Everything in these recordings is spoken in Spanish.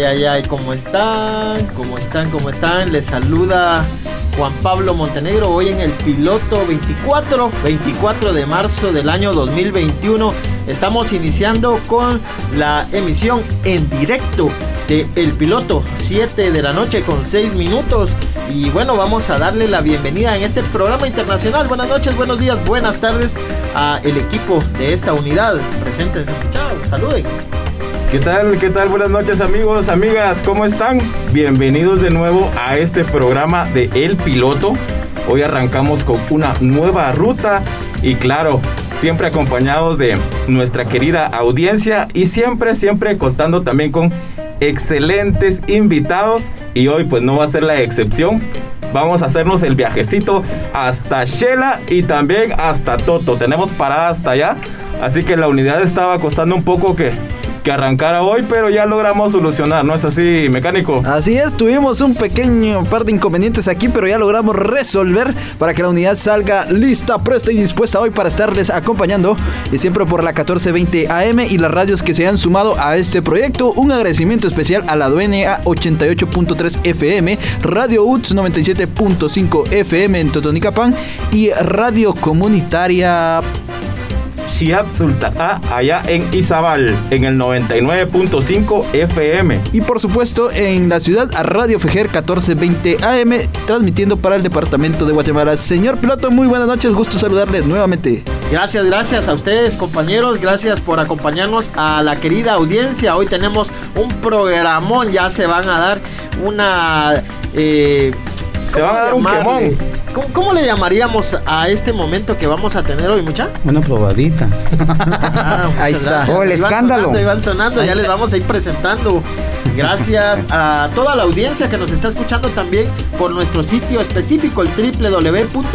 Ay, ay, ay, ¿cómo están? ¿Cómo están? ¿Cómo están? Les saluda Juan Pablo Montenegro hoy en el piloto 24, 24 de marzo del año 2021. Estamos iniciando con la emisión en directo de El Piloto, 7 de la noche con 6 minutos. Y bueno, vamos a darle la bienvenida en este programa internacional. Buenas noches, buenos días, buenas tardes a el equipo de esta unidad. Preséntense, chao, saluden. ¿Qué tal? ¿Qué tal? Buenas noches amigos, amigas, ¿cómo están? Bienvenidos de nuevo a este programa de El Piloto. Hoy arrancamos con una nueva ruta y claro, siempre acompañados de nuestra querida audiencia y siempre, siempre contando también con excelentes invitados y hoy pues no va a ser la excepción. Vamos a hacernos el viajecito hasta Shela y también hasta Toto. Tenemos parada hasta allá, así que la unidad estaba costando un poco que que arrancara hoy, pero ya logramos solucionar, ¿no es así, mecánico? Así es, tuvimos un pequeño par de inconvenientes aquí, pero ya logramos resolver para que la unidad salga lista, presta y dispuesta hoy para estarles acompañando, y siempre por la 1420 AM y las radios que se han sumado a este proyecto. Un agradecimiento especial a la DNA 88.3 FM, Radio UTS 97.5 FM en Totonicapán y Radio Comunitaria Shiab Sultata allá en Izabal, en el 99.5 FM. Y por supuesto en la ciudad a Radio Fejer 1420 AM, transmitiendo para el departamento de Guatemala. Señor piloto, muy buenas noches, gusto saludarle nuevamente. Gracias, gracias a ustedes compañeros, gracias por acompañarnos a la querida audiencia. Hoy tenemos un programón, ya se van a dar una... Eh, se van a dar un quemón. ¿Cómo, le llamaríamos a este momento que vamos a tener hoy, mucha? Una probadita. Ah, Ahí está. Oh, el escándalo. Sonando, sonando, ya les vamos a ir presentando. Gracias a toda la audiencia que nos está escuchando también por nuestro sitio específico, el www.fejer.org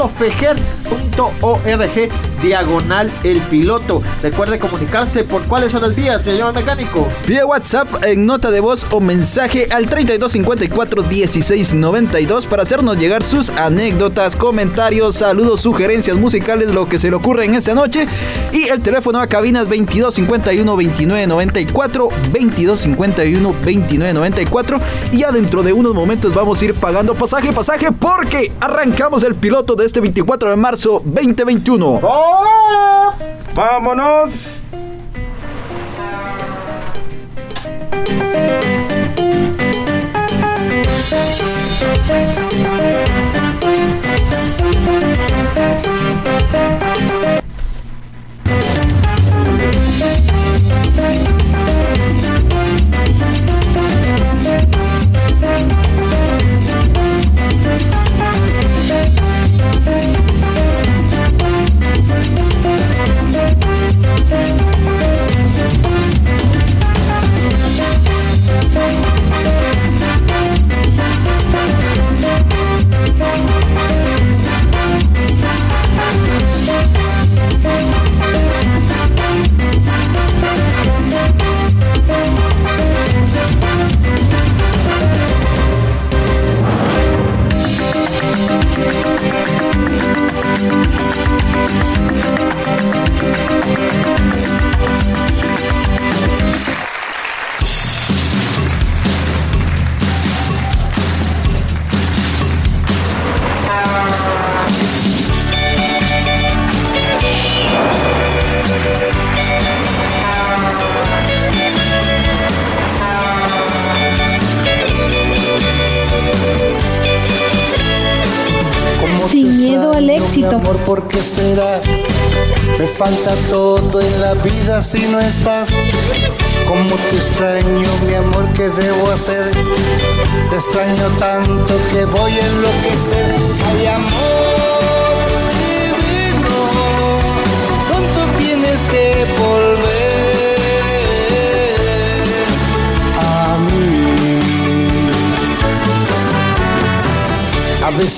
diagonal el piloto. Recuerde comunicarse por cuáles son las vías, señor mecánico. Vía WhatsApp en nota de voz o mensaje al 3254 1692 para hacernos llegar sus anécdotas, comentarios, saludos, sugerencias musicales, lo que se le ocurre en esta noche. Y el teléfono a cabinas 2251 2994 2251 2994 y ya dentro de unos momentos vamos a ir pagando pasaje, pasaje porque arrancamos el piloto de este 24 de marzo 2021. ¡Vámonos! Falta todo en la vida si no estás.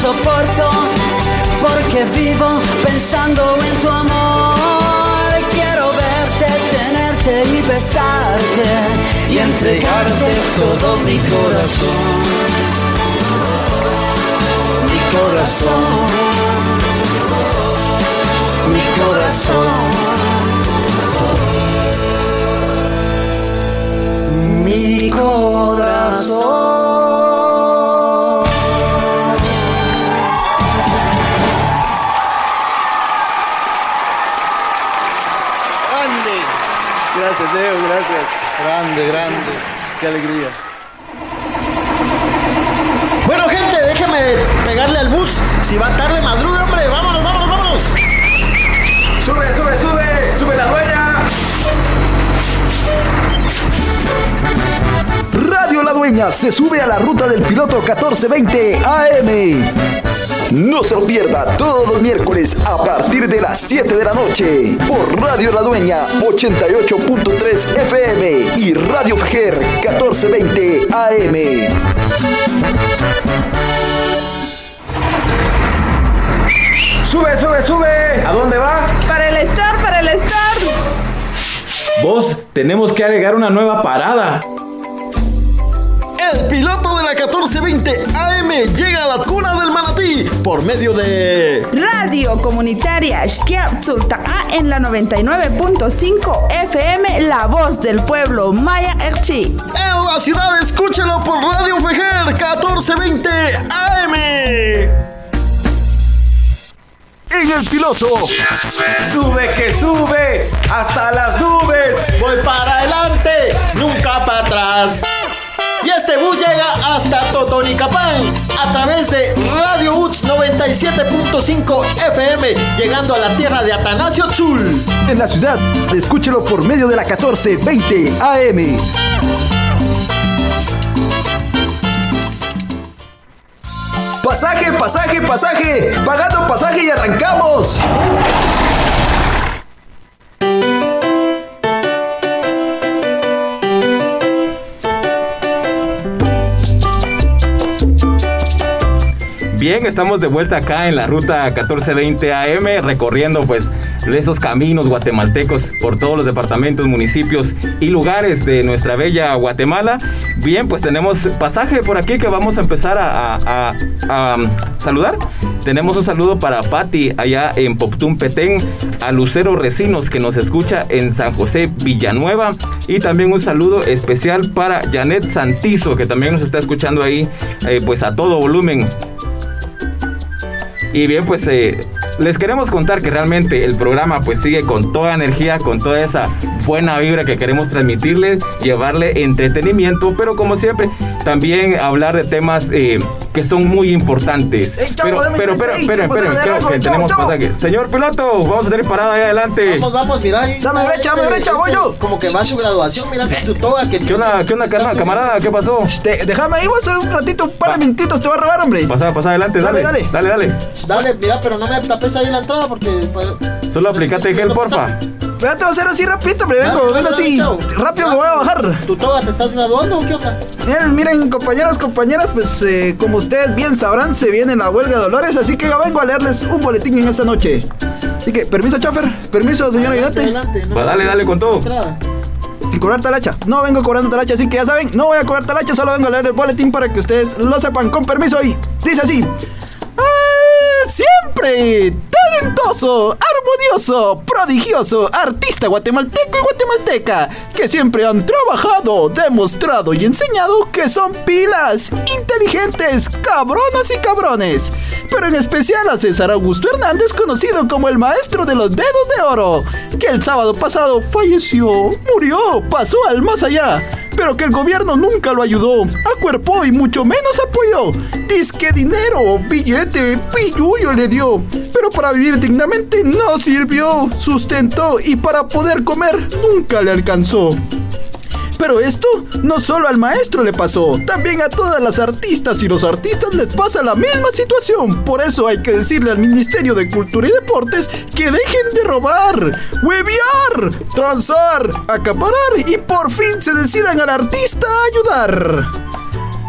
soporto, porque vivo pensando en tu amor. Quiero verte, tenerte y besarte y entregarte todo mi corazón. Mi corazón. Mi corazón. Mi corazón. Grande, Gracias, grande, grande. Qué alegría. Bueno, gente, déjeme pegarle al bus. Si va tarde, madruga, hombre. Vámonos, vámonos, vámonos. Sube, sube, sube, sube la dueña. Radio La Dueña se sube a la ruta del piloto 1420 AM. No se lo pierda todos los miércoles a partir de las 7 de la noche por Radio La Dueña 88.3 FM y Radio Fajer 1420 AM. Sube, sube, sube. ¿A dónde va? Para el Star, para el Star. Vos, tenemos que agregar una nueva parada. El piloto de la 1420 AM llega a la por medio de. Radio Comunitaria Sulta'a en la 99.5 FM, La Voz del Pueblo, Maya Erchi. En la ciudad, escúchelo por Radio Fejer 1420 AM. En el piloto, Sube que sube hasta las nubes. Voy para adelante, nunca para atrás. Y este bus llega hasta Totonicapán a través de Radio UTS 97.5 FM, llegando a la tierra de Atanasio Tzul. en la ciudad, escúchelo por medio de la 1420 AM. Pasaje, pasaje, pasaje. Pagando pasaje y arrancamos. Bien, estamos de vuelta acá en la ruta 1420 AM, recorriendo pues esos caminos guatemaltecos por todos los departamentos, municipios y lugares de nuestra bella Guatemala. Bien, pues tenemos pasaje por aquí que vamos a empezar a, um, saludar. Tenemos un saludo para Patti allá en Poptún Petén, a Lucero Recinos que nos escucha en San José Villanueva y también un saludo especial para Janet Santizo que también nos está escuchando ahí eh, pues a todo volumen. Y bien, pues eh, les queremos contar que realmente el programa pues sigue con toda energía, con toda esa buena vibra que queremos transmitirles, llevarle entretenimiento, pero como siempre, también hablar de temas eh, que son muy importantes. Ey, chavo, pero, pero, pero, esperen, esperen, dame creo algo, que chavo, tenemos chavo. pasaje. Señor piloto, vamos a tener parada ahí adelante. Vamos, vamos, mira. ahí Dame brecha, este- dame brecha, voy este, yo. Como que va a su graduación, mira su toga que ¿Qué onda, qué onda, carna- camarada? ¿Qué pasó? Te- déjame ahí, voy a hacer un ratito, un par de minutitos, te voy a robar, hombre. Pasa, pasa adelante, Dale, dale. dale. Dale, dale. Dale, mira, pero no me tapes ahí la entrada porque. pues, Solo aplicate gel, porfa. Te voy a hacer así rapidito, hombre, Dale, vengo, vengo así, rápido me voy a bajar. ¿Tu toga te estás graduando o qué onda? Miren, miren, compañeros, compañeras, pues eh, como ustedes bien sabrán, se viene la huelga de Dolores, así que yo vengo a leerles un boletín en esta noche. Así que, permiso, chofer. Permiso, señor ayudante. Adelante, no, Va, dale, dale con todo. entrada. Sin cobrar talacha. No vengo cobrando talacha, así que ya saben, no voy a cobrar talacha, solo vengo a leer el boletín para que ustedes lo sepan con permiso y dice así. ¡Ah, Siempre talentoso, armonioso, prodigioso, artista guatemalteco y guatemalteca, que siempre han trabajado, demostrado y enseñado que son pilas, inteligentes, cabronas y cabrones. Pero en especial a César Augusto Hernández, conocido como el maestro de los dedos de oro, que el sábado pasado falleció, murió, pasó al más allá, pero que el gobierno nunca lo ayudó, acuerpó y mucho menos apoyó. Disque dinero, billete, pillullo le dio, pero para vivir dignamente no sirvió, sustentó y para poder comer nunca le alcanzó. Pero esto no solo al maestro le pasó, también a todas las artistas y los artistas les pasa la misma situación. Por eso hay que decirle al Ministerio de Cultura y Deportes que dejen de robar, huevear, transar, acaparar y por fin se decidan al artista a ayudar.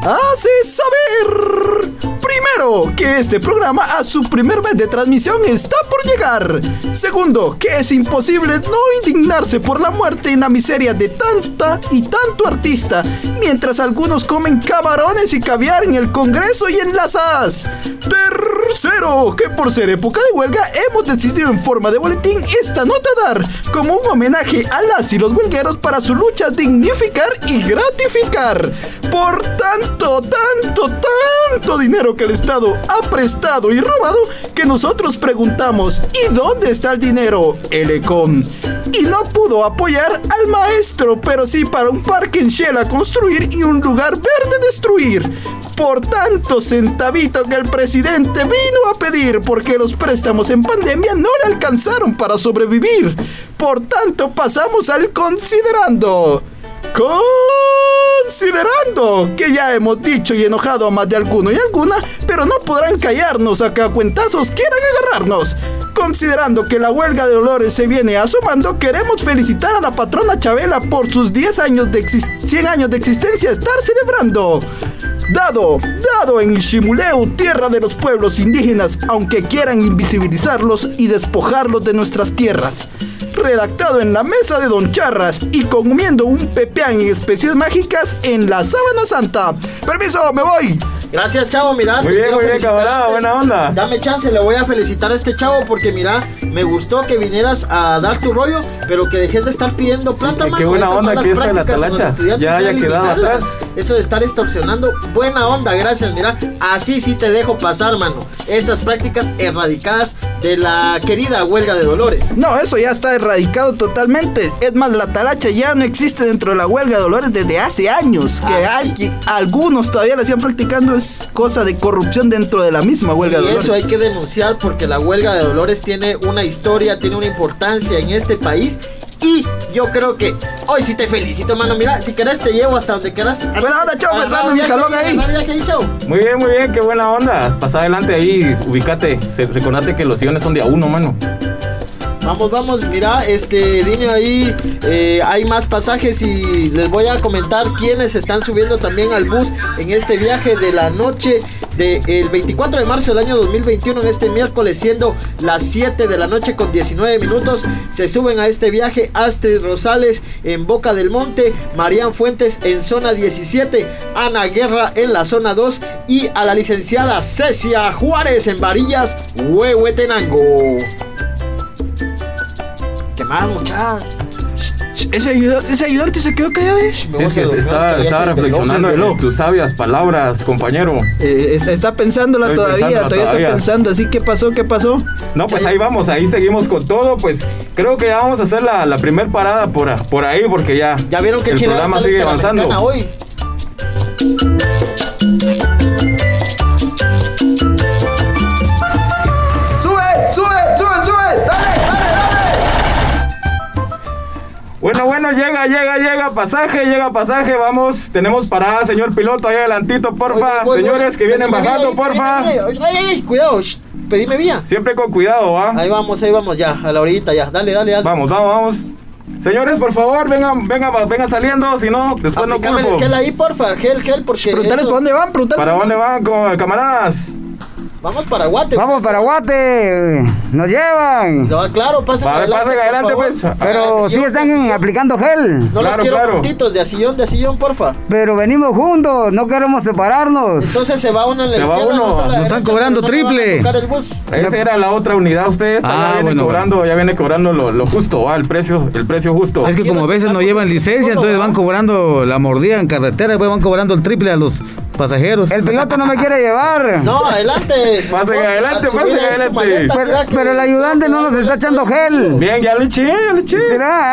Hace saber primero que este programa a su primer mes de transmisión está por llegar. Segundo, que es imposible no indignarse por la muerte y la miseria de tanta y tanto artista, mientras algunos comen camarones y caviar en el Congreso y en las AS. Tercero, que por ser época de huelga hemos decidido en forma de boletín esta nota dar como un homenaje a las y los huelgueros para su lucha dignificar y gratificar. Por tanto, tanto, tanto dinero que el Estado ha prestado y robado que nosotros preguntamos, ¿y dónde está el dinero? El. Y no pudo apoyar al maestro, pero sí para un parque en Shell a construir y un lugar verde destruir. Por tanto centavito que el presidente vino a pedir porque los préstamos en pandemia no le alcanzaron para sobrevivir. Por tanto pasamos al considerando. Considerando que ya hemos dicho y enojado a más de alguno y alguna, pero no podrán callarnos a que a cuentazos quieran agarrarnos. Considerando que la huelga de Dolores se viene asomando, queremos felicitar a la patrona Chabela por sus 10 años de exis- 100 años de existencia estar celebrando. Dado, dado en Shimuleu, tierra de los pueblos indígenas, aunque quieran invisibilizarlos y despojarlos de nuestras tierras. Redactado en la mesa de Don Charras y comiendo un pepeán en especies mágicas en la Sábana Santa. Permiso, me voy. Gracias, chavo, mira. Muy bien, muy bien, camarada, buena onda. Dame chance, le voy a felicitar a este chavo porque mira, me gustó que vinieras a dar tu rollo, pero que dejes de estar pidiendo plata, qué mano. buena Esas onda que de la prácticas en los talacha. estudiantes Ya haya quedado atrás. Eso de estar extorsionando, buena onda, gracias, mira. Así sí te dejo pasar, mano. Esas prácticas erradicadas de la querida huelga de Dolores. No, eso ya está erradicado totalmente. Es más, la talacha ya no existe dentro de la huelga de Dolores desde hace años. Que alguien- algunos todavía la siguen practicando es cosa de corrupción dentro de la misma huelga de Y Dolores. eso hay que denunciar porque la huelga de Dolores tiene una historia, tiene una importancia en este país. Y yo creo que hoy sí te felicito, mano. Mira, si querés te llevo hasta donde quieras. Buena onda, chofer, Agarra dame mi jalón ahí. Muy bien, muy bien, qué buena onda. Pasa adelante ahí, ubícate. Se- Recordate que los sillones son de a uno, mano. Vamos, vamos, mira, este, dime ahí, eh, hay más pasajes y les voy a comentar quiénes están subiendo también al bus en este viaje de la noche del 24 de marzo del año 2021, en este miércoles, siendo las 7 de la noche con 19 minutos, se suben a este viaje Astrid Rosales en Boca del Monte, Marian Fuentes en zona 17, Ana Guerra en la zona 2 y a la licenciada Cecia Juárez en Varillas, Huehuetenango. ¿Qué más, muchachos? Ese, ayuda- ese ayudante se quedó callado. eh. Sí, es que estaba, estaba reflexionando en tus sabias palabras, compañero. Eh, está, está pensándola Estoy todavía, pensándola todavía, todavía. está pensando. Así, ¿qué pasó? ¿Qué pasó? No, pues ahí vamos, ahí seguimos con todo. Pues creo que ya vamos a hacer la, la primer parada por, por ahí, porque ya, Ya vieron que el programa sigue avanzando. Hoy. Bueno, bueno, llega, llega, llega, pasaje, llega pasaje, vamos. Tenemos parada, señor piloto, ahí adelantito, porfa. Voy, voy, voy, Señores voy. que vienen Pedime bajando, vía, porfa. Ay, ay, ay, cuidado, shh, pedime vía. Siempre con cuidado, ¿va? Ahí vamos, ahí vamos, ya, a la orillita, ya. Dale, dale, dale. Vamos, vamos, vamos. Señores, por favor, vengan, vengan, vengan saliendo, si no, después no Aplicame el culpo. gel ahí, porfa, gel, gel, porque. Preguntarles eso- para dónde van, preguntarles. ¿Para dónde van, camaradas? Vamos para Guate. Vamos para Guate. Nos llevan. No, claro, pasen Va, adelante. pasen pues. Pero Ah, sí están sillón. aplicando gel. No los Claro, quiero claro. juntitos, de a sillón, de a sillón, porfa. Pero venimos juntos, no queremos separarnos. Entonces se va uno en la Se va izquierda, uno. Nos están cobrando no triple. chocar el bus. Esa era la otra unidad. Usted esta Ah, ya viene bueno, cobrando, ya viene cobrando lo, lo justo, ¿va? el precio, el precio justo. Es que como a veces no llevan licencia, entonces van cobrando la mordida en carretera, pues van cobrando el triple a los pasajeros. El piloto no me quiere llevar. No, adelante. Pasen adelante, pasen ahí su adelante. Pero, mira el ayudante no nos está echando gel. Bien, ya le eché, ya le eché.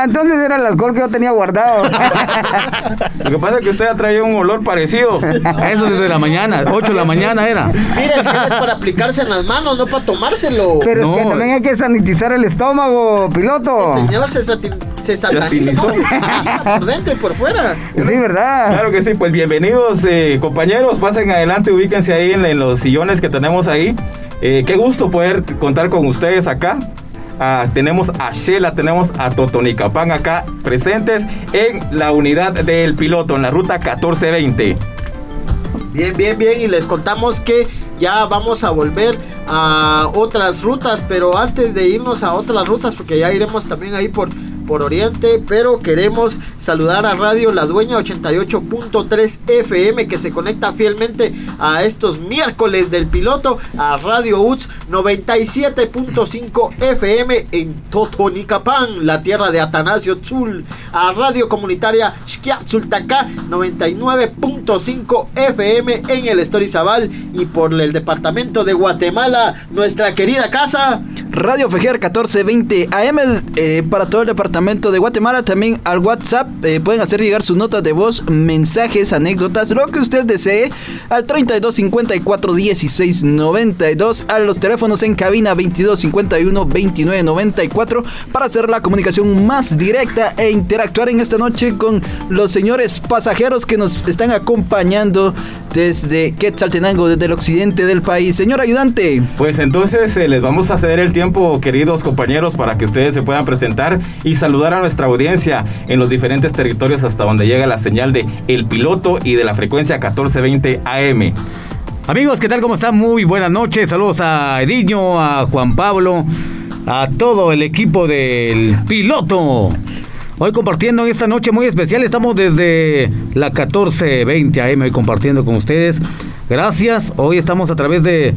Entonces era el alcohol que yo tenía guardado. Lo que pasa es que usted ha traído un olor parecido. Eso desde la mañana, 8 de la mañana era. Miren, que es para aplicarse en las manos, no para tomárselo. Pero es que también hay que sanitizar el estómago, piloto. Señor, se, sati- se sataniza, Satinizó. no, se sataniza por dentro y por fuera. Sí, ¿verdad? Claro que sí, pues bienvenidos eh, compañeros, pasen adelante, ubíquense ahí en, en los sillones que tenemos ahí. Eh, qué gusto poder contar con ustedes acá. Ah, tenemos a Shela, tenemos a Totonicapán acá presentes en la unidad del piloto, en la ruta 1420. Bien, bien, bien. Y les contamos que ya vamos a volver a otras rutas. Pero antes de irnos a otras rutas, porque ya iremos también ahí por, por Oriente. Pero queremos saludar a Radio La Dueña 88.3 FM que se conecta fielmente a estos miércoles del piloto. A Radio UTS 97.5 FM en Totonicapán, la tierra de Atanasio Tzul. A Radio Comunitaria Xquiatzultacá 99.5 FM en el Estorizabal y por el departamento de Guatemala, nuestra querida casa. Radio Fejer 1420 AM eh, para todo el departamento de Guatemala. También al WhatsApp eh, pueden hacer llegar sus notas de voz, mensajes, anécdotas, lo que usted desee al 32 54 16 92. A los teléfonos en cabina 22 51 29 94 para hacer la comunicación más directa e interactuar en esta noche con los señores pasajeros que nos están acompañando desde Quetzaltenango, desde el occidente del país. Señor ayudante. Pues entonces eh, les vamos a ceder el tiempo, queridos compañeros, para que ustedes se puedan presentar y saludar a nuestra audiencia en los diferentes territorios hasta donde llega la señal de El Piloto y de la frecuencia 1420 AM. Amigos, ¿qué tal? ¿Cómo están? Muy buenas noches. Saludos a Ediño, a Juan Pablo, a todo el equipo del piloto. Hoy compartiendo en esta noche muy especial, estamos desde la 1420 AM hoy compartiendo con ustedes. Gracias, hoy estamos a través de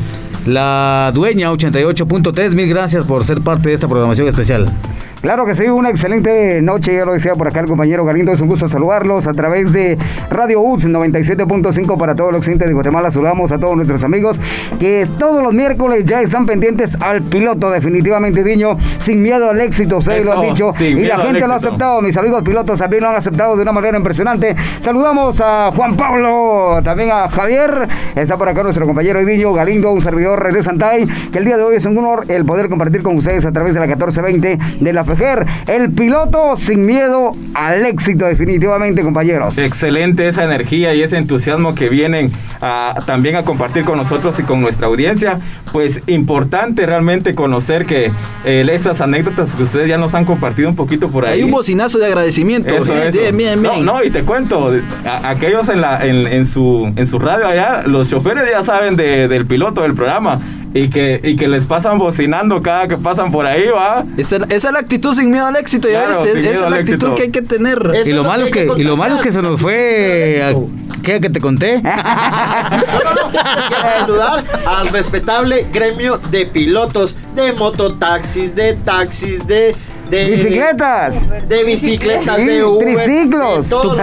la dueña 88.3. Mil gracias por ser parte de esta programación especial. Claro que sí, una excelente noche, ya lo decía por acá el compañero Galindo, es un gusto saludarlos a través de Radio UTS 97.5 para todo el occidente de Guatemala, saludamos a todos nuestros amigos que todos los miércoles ya están pendientes al piloto, definitivamente Diño, sin miedo al éxito, ustedes lo han dicho, y la gente lo ha aceptado, mis amigos pilotos también lo han aceptado de una manera impresionante, saludamos a Juan Pablo, también a Javier, está por acá nuestro compañero Edillo Galindo, un servidor de Santay, que el día de hoy es un honor el poder compartir con ustedes a través de la 1420 de la El piloto sin miedo al éxito definitivamente compañeros. Excelente esa energía y ese entusiasmo que vienen a, también a compartir con nosotros y con nuestra audiencia. Pues importante realmente conocer que eh, esas anécdotas que ustedes ya nos han compartido un poquito por ahí. Hay un bocinazo de agradecimiento. Eso, eso. bien, bien, bien. No, no, y te cuento, a- aquellos en, la, en, en su, en su radio allá, los choferes ya saben de- del piloto del programa y que, y que les pasan bocinando cada que pasan por ahí, ¿va? Esa, esa es la actitud sin miedo al éxito, ya Claro, viste. Esa es la actitud éxito. que hay que tener. Eso y lo malo es que y lo malo es que se nos fue ¿qué que te conté? No, no, no. Quiero saludar al respetable gremio de pilotos, de mototaxis, de taxis, de. De Bicicletas. De bicicletas, Sí, de Uber, triciclos. de todos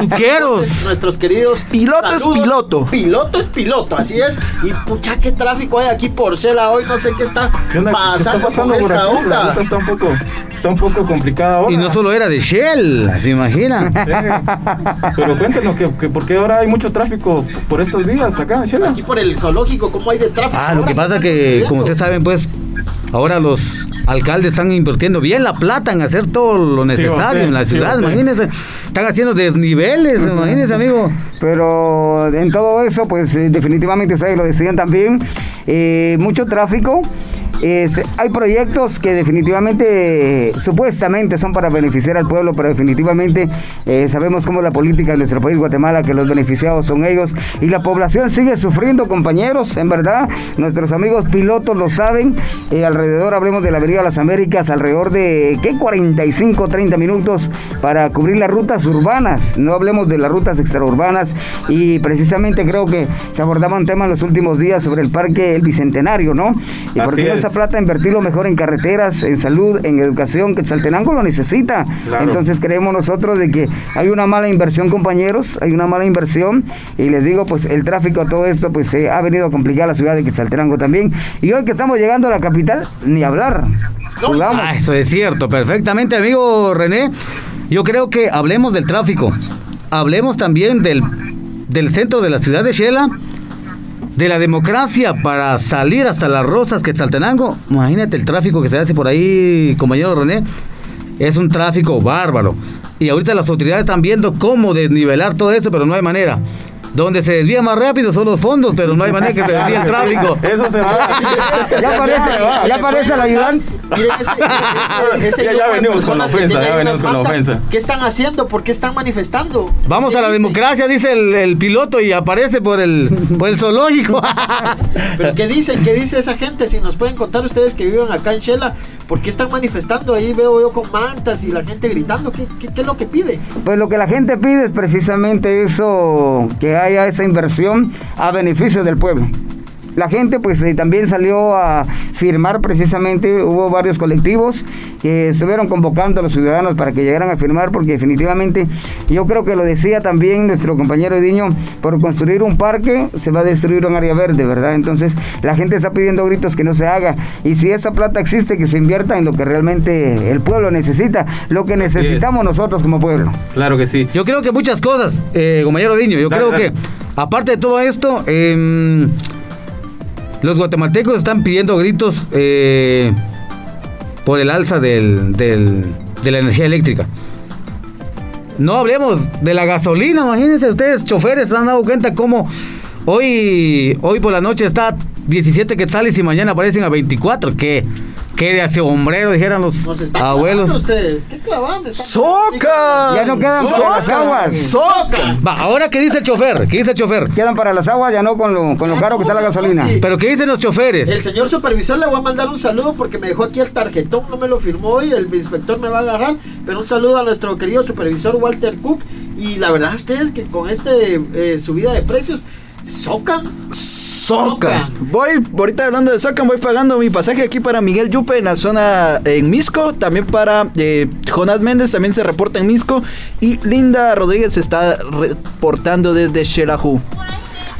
Nuestros queridos. Piloto es piloto. Piloto es piloto, así es. Y pucha, qué tráfico hay aquí por Shela hoy. No sé qué está ¿Qué onda? ¿Qué está pasando, por esta onda. ruta está un poco, está un poco complicada ahora. Y no solo era de Shell, ¿se imaginan? Sí. Pero cuéntenos que, que por qué ahora hay mucho tráfico por estos días acá, Shela. Aquí por el zoológico, ¿cómo hay de tráfico? Ah, lo que pasa que, como ustedes saben, pues, ahora los alcaldes están invirtiendo bien la plata en hacer todo lo necesario en la sí, ciudad, usted. imagínense. Están haciendo desniveles, imagínense, amigo. Pero en todo eso, pues definitivamente ustedes lo decían también, eh, mucho tráfico es- hay proyectos que definitivamente, supuestamente son para beneficiar al pueblo, pero definitivamente eh, sabemos cómo es la política de nuestro país, Guatemala, que los beneficiados son ellos y la población sigue sufriendo, compañeros, en verdad. Nuestros amigos pilotos lo saben. Eh, alrededor, hablemos de la Avenida Las Américas, alrededor de, ¿qué? 45, 30 minutos para cubrir las rutas urbanas. No hablemos de las rutas extraurbanas y precisamente creo que se abordaba un tema en los últimos días sobre el parque El Bicentenario, ¿no? Y por qué no. Esa plata invertirlo mejor en carreteras, en salud, en educación, que Saltenango lo necesita. Claro. Entonces creemos nosotros de que hay una mala inversión, compañeros, hay una mala inversión y les digo, pues el tráfico, todo esto, pues se ha venido a complicar la ciudad de Quetzaltenango también. Y hoy que estamos llegando a la capital, ni hablar. Jugamos. Ah, eso es cierto, perfectamente, amigo René. Yo creo que hablemos del tráfico. Hablemos también del, del centro de la ciudad de Shela, de la democracia para salir hasta las Rosas, Quetzaltenango. Imagínate el tráfico que se hace por ahí, compañero René. Es un tráfico bárbaro. Y ahorita las autoridades están viendo cómo desnivelar todo eso, pero no hay manera. Donde se desvía más rápido son los fondos, pero no hay manera que se desvíe el tráfico. Eso se va. Ya aparece, ya aparece el ayudante. Miren, ese, ese- ese Ya- ya venimos con la ofensa, ya venimos con la ofensa. ¿Qué están haciendo? ¿Por qué están manifestando? Vamos ¿Qué a la democracia, dice el, el piloto, y aparece por el, por el zoológico. ¿Pero qué dicen? ¿Qué dice esa gente? Si nos pueden contar ustedes que viven acá en Shela, ¿por qué están manifestando? Ahí veo yo con mantas y la gente gritando. ¿Qué, qué, es lo que pide? Pues lo que la gente pide es precisamente eso, que haya esa inversión a beneficio del pueblo. La gente pues eh, también salió a firmar precisamente, hubo varios colectivos que estuvieron convocando a los ciudadanos para que llegaran a firmar porque definitivamente yo creo que lo decía también nuestro compañero Ediño, por construir un parque se va a destruir un área verde, ¿verdad? Entonces la gente está pidiendo gritos que no se haga y si esa plata existe que se invierta en lo que realmente el pueblo necesita, lo que necesitamos nosotros como pueblo. Claro que sí. Yo creo que muchas cosas, eh, compañero Diño. Yo Dale, creo dale. que, aparte de todo esto, em, los guatemaltecos están pidiendo gritos eh, por el alza del, del- de la energía eléctrica. No hablemos de la gasolina, imagínense ustedes, choferes, se han dado cuenta cómo hoy, hoy por la noche está 17 quetzales y mañana aparecen a 24. ¿Qué, qué de hace hombrero, dijeran los abuelos? ¿Qué clavando? ¡Soca! Ya no quedan para las aguas. ¡Soca! Va, ahora qué dice el chofer, ¿qué dice el chofer? Quedan para las aguas, ya no con lo, con lo caro que está la gasolina. Sí. Pero ¿qué dicen los choferes? El señor supervisor le voy a mandar un saludo porque me dejó aquí el tarjetón, no me lo firmó hoy, el inspector me va a agarrar, pero un saludo a nuestro querido supervisor Walter Cook y la verdad ustedes que con este eh, subida de precios socan. Soca. Voy, ahorita hablando de Soca, voy pagando mi pasaje aquí para Miguel Yupe en la zona en Misco, también para eh, Jonás Méndez, también se reporta en Misco, y Linda Rodríguez se está reportando desde Xelajú.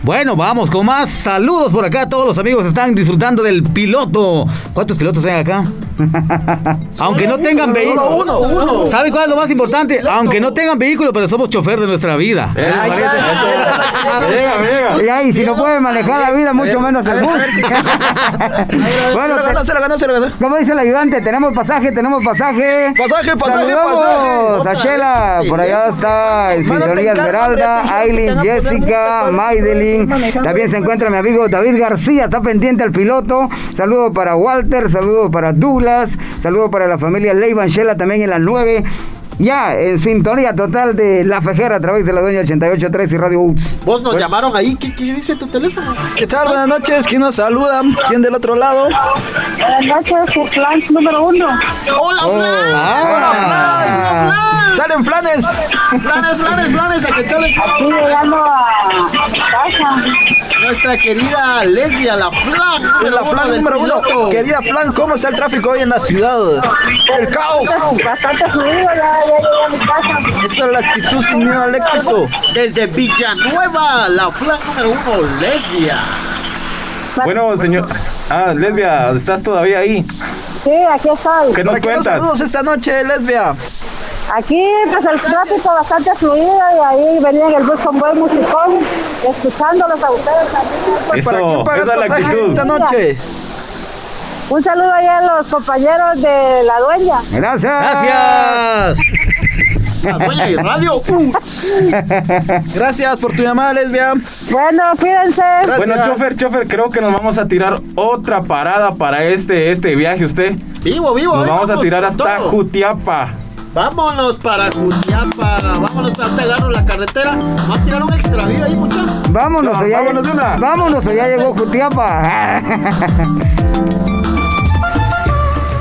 Bueno, vamos con más saludos por acá. Todos los amigos están disfrutando del piloto. ¿Cuántos pilotos hay acá? Aunque no tengan vehículo. uno, uno. ¿Sabe cuál es lo más importante? Aunque no tengan vehículo, pero somos chofer de nuestra vida. Eso Ahí y si no puede manejar la vida, mucho menos el bus. Se bueno, lo ganó, se lo ganó, se lo ganó. como dice el ayudante, tenemos pasaje, tenemos pasaje. Pasaje, pasaje, Saludamos pasaje. a Shela, por allá está calma, Esmeralda, Aileen, Jessica, música, También se encuentra mi amigo David García, está pendiente al piloto. Saludo para Walter, saludo para Douglas, saludo para la familia Leivan Shela también en las 9. Ya, en sintonía total de La Fejera a través de la Doña 88.3 y Radio Uts. Vos nos llamaron ahí, ¿qué, qué dice tu teléfono? ¿Qué tal? Buenas noches. ¿Quién nos saluda? ¿Quién del otro lado? Buenas noches, su plan número uno. ¡Hola, Flan! Ah. ¡Salen flanes! ¡Flanes, flanes, flanes! A que sale Aquí llegando a casa. Nuestra querida lesbia, la Flan. La flan número uno. piloto. Querida flan, ¿cómo está el tráfico hoy en la ciudad? El caos. Bastante fluido, ya, ya a mi casa. Esa es la actitud sin miedo al éxito. Desde Villanueva, la Flan número uno, lesbia. Bueno, señor. Ah, lesbia, ¿estás todavía ahí? Sí, aquí estoy. ¿Qué nos ¿Para cuentas? saludos esta noche, lesbia? Aquí, pues el tráfico bastante fluido y ahí venía en el bus con buen musicón, escuchándolos a ustedes también. ¿Para Eso, quién pagas esa la actitud. esta noche? Un saludo allá a los compañeros de la dueña. Gracias. Gracias. La dueña y radio. Uh. Gracias por tu llamada, lesbia. Bueno, cuídense. Bueno, chofer, chofer, creo que nos vamos a tirar otra parada para este, este viaje usted. Vivo, vivo. Nos ahí vamos a tirar hasta todo. Jutiapa. Vámonos para Jutiapa. Vámonos para agarro la carretera. Va a tirar un extravío ahí, muchachos. Vámonos, No, allá, vámonos de una. vámonos, allá llegó Jutiapa.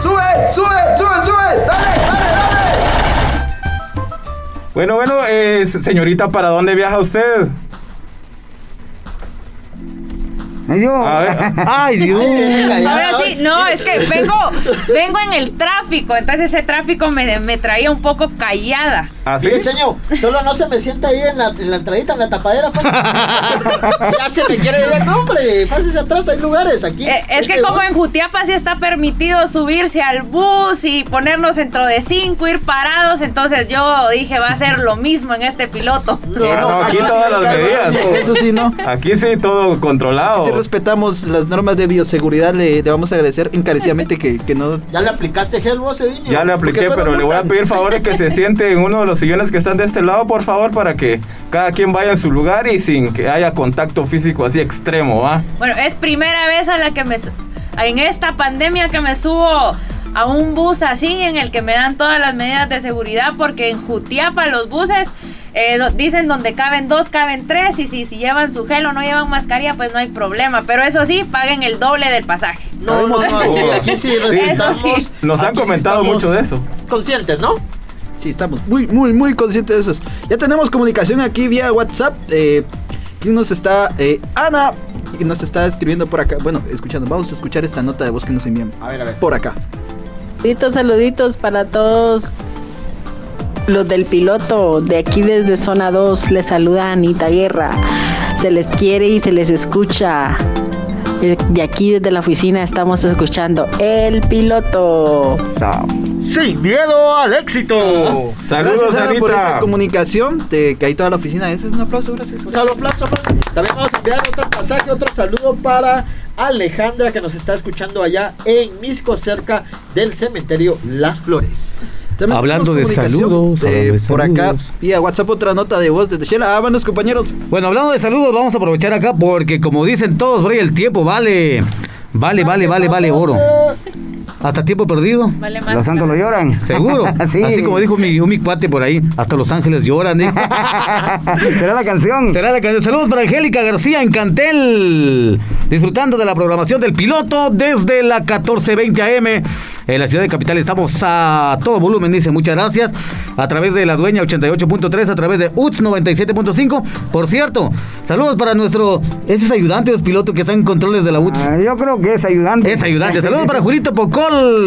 ¡Sube, sube, sube, sube! ¡Dale, dale, dale! Bueno, bueno, eh, señorita, ¿para dónde viaja usted? Y yo, A ver. Ay, Dios. Ahora sí, no, es que vengo, vengo en el tráfico, entonces ese tráfico me, me traía un poco callada. ¿Así? Mire, señor, solo no se me sienta ahí en la, en la entradita, en la tapadera. pues. ya se me quiere ir el hombre. Pásese atrás, hay lugares aquí. Eh, es que Este, como en Jutiapa sí está permitido subirse al bus y ponernos dentro de cinco, ir parados, entonces yo dije va a ser lo mismo en este piloto. Ah, no, aquí todas las medidas. Eso sí, ¿no? Aquí sí, todo controlado. Respetamos las normas de bioseguridad, le, le vamos a agradecer encarecidamente que, que no... ¿Ya le aplicaste gel vos, Edinho? Ya le apliqué, pero le voy a pedir favor de que se siente en uno de los sillones que están de este lado, por favor, para que cada quien vaya en su lugar y sin que haya contacto físico así extremo, ¿va? Bueno, es primera vez a la que me en esta pandemia que me subo a un bus así en el que me dan todas las medidas de seguridad porque en Jutiapa los buses eh, do- dicen donde caben dos, caben tres y si, si llevan su gel o no llevan mascarilla pues no hay problema, pero eso sí, paguen el doble del pasaje. No, no, no, aquí, aquí sí Eso respetamos. sí. Nos han sí comentado mucho de eso. Conscientes, ¿no? Sí, estamos muy, muy, muy conscientes de eso. Ya tenemos comunicación aquí vía WhatsApp. Eh, ¿Quién nos está? Eh, Ana. Y nos está escribiendo por acá. Bueno, escuchando. Vamos a escuchar esta nota de voz que nos envían. A ver, a ver. Por acá. Saluditos, saluditos para todos los del piloto de aquí desde zona 2. Les saluda Anita Guerra. Se les quiere y se les escucha. Eh, De aquí desde la oficina estamos escuchando el piloto. Sin miedo al éxito. Saludos, gracias, Ana, por esa comunicación. De que hay toda la oficina. Ese es un aplauso, gracias. Un saludo, aplauso, aplauso. También vamos a enviar otro pasaje, otro saludo para Alejandra que nos está escuchando allá en Misco, cerca del cementerio Las Flores. También Hablando de saludos, eh, de por acá, saludos. vía WhatsApp, otra nota de voz desde Shela. Ah, buenos compañeros. Bueno, hablando de saludos, vamos a aprovechar acá porque como dicen todos, el tiempo vale. Vale, vale, vale, vale oro. Hasta tiempo perdido. Vale más los santos lo lloran. Seguro. sí. Así como dijo mi, mi cuate por ahí. Hasta los ángeles lloran. dijo. Será la canción. Será la canción. Saludos para Angélica García en Cantel. Disfrutando de la programación del piloto desde la 1420 AM. En la ciudad de Capital estamos a todo volumen, dice. Muchas gracias. A través de la dueña 88.3, a través de UTS 97.5. Por cierto, saludos para nuestro. Ese es ayudante o es piloto que está en controles de la UTS. Ah, yo creo que es ayudante. Es ayudante. Saludos para Julito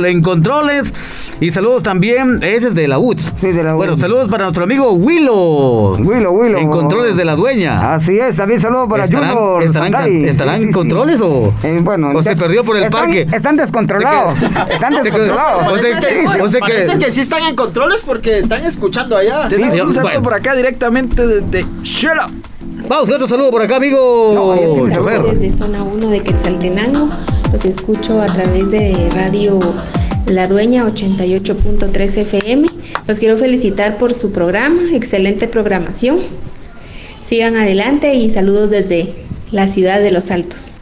En controles. Y saludos también. Ese es de la UTS. Sí, de la Bueno, saludos para nuestro amigo Willow. Willow, Willow. En controles de la dueña. Así es, también saludos para ¿Estarán- Junior. estarán estarán Sí, sí, en sí. controles o- Eh, bueno, o se perdió por el están- parque? Están descontrolados. Están descontrolados. o sea Parece, que- que, o sea que- parece que sí están en controles porque están escuchando allá. Tenemos sí, un saludo bueno. por acá directamente desde Shela. Vamos, otro saludo por acá, amigo. No. Desde zona 1 de Quetzaltenango, los escucho a través de radio La Dueña 88.3 FM. Los quiero felicitar por su programa, excelente programación. Sigan adelante y saludos desde la ciudad de Los Altos.